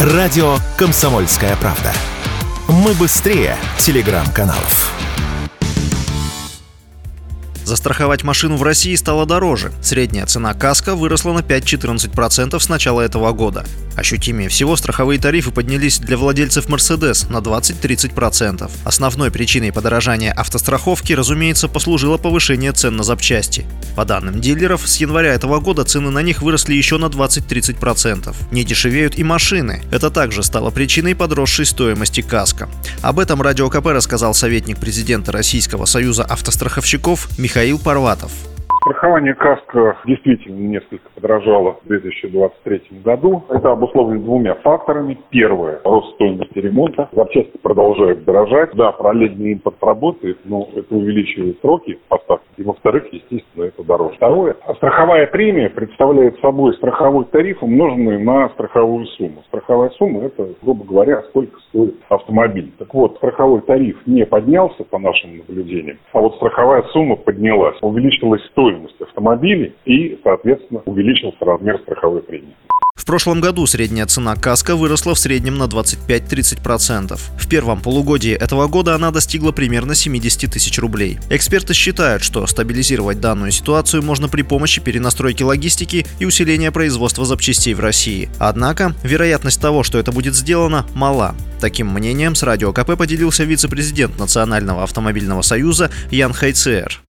Радио «Комсомольская правда». Мы быстрее телеграм-каналов. Застраховать машину в России стало дороже. Средняя цена каска выросла на 5-14% с начала этого года. Ощутимее всего страховые тарифы поднялись для владельцев Mercedes на 20-30%. Основной причиной подорожания автостраховки, разумеется, послужило повышение цен на запчасти. По данным дилеров, с января этого года цены на них выросли еще на 20-30%. Не дешевеют и машины. Это также стало причиной подросшей стоимости каска. Об этом Радио КП рассказал советник президента Российского союза автостраховщиков Михаил Парватов. Страхование КАСКО действительно несколько подорожало в 2023 году. Это обусловлено двумя факторами. Первое – рост стоимости ремонта. Запчасти продолжают дорожать. Да, параллельный импорт работает, но это увеличивает сроки поставки. И во-вторых, естественно, это дороже. Второе – страховая премия представляет собой страховой тариф, умноженный на страховую сумму. Страховая сумма – это, грубо говоря, сколько стоит автомобиль. Так вот, страховой тариф не поднялся, по нашим наблюдениям, а вот страховая сумма поднялась. Увеличилась стоимость автомобилей и, соответственно, увеличился размер страховой премии. В прошлом году средняя цена каска выросла в среднем на 25-30%. В первом полугодии этого года она достигла примерно 70 тысяч рублей. Эксперты считают, что стабилизировать данную ситуацию можно при помощи перенастройки логистики и усиления производства запчастей в России. Однако, вероятность того, что это будет сделано, мала. Таким мнением с Радио КП поделился вице-президент Национального автомобильного союза Ян Хайцер.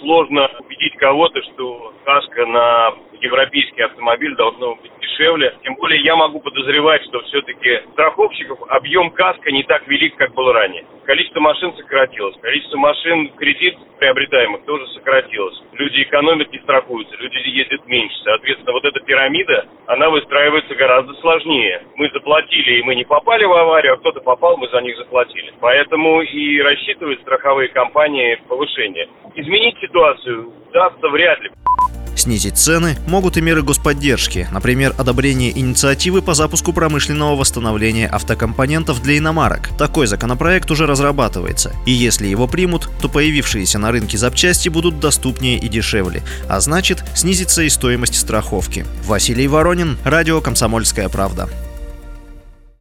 Сложно убедить кого-то, что каска на европейский автомобиль должно быть дешевле. Тем более я могу подозревать, что все-таки страховщиков объем каска не так велик, как был ранее. Количество машин сократилось, количество машин кредит приобретаемых тоже сократилось. Люди экономят, не страхуются, люди ездят меньше. Соответственно, вот эта пирамида, она выстраивается гораздо сложнее. Мы заплатили, и мы не попали в аварию, а кто-то попал, мы за них заплатили. Поэтому и рассчитывают страховые компании повышение. Изменить ситуацию удастся вряд ли. Снизить цены могут и меры господдержки, например, одобрение инициативы по запуску промышленного восстановления автокомпонентов для иномарок. Такой законопроект уже разрабатывается, и если его примут, то появившиеся на рынке запчасти будут доступнее и дешевле, а значит, снизится и стоимость страховки. Василий Воронин, Радио «Комсомольская правда».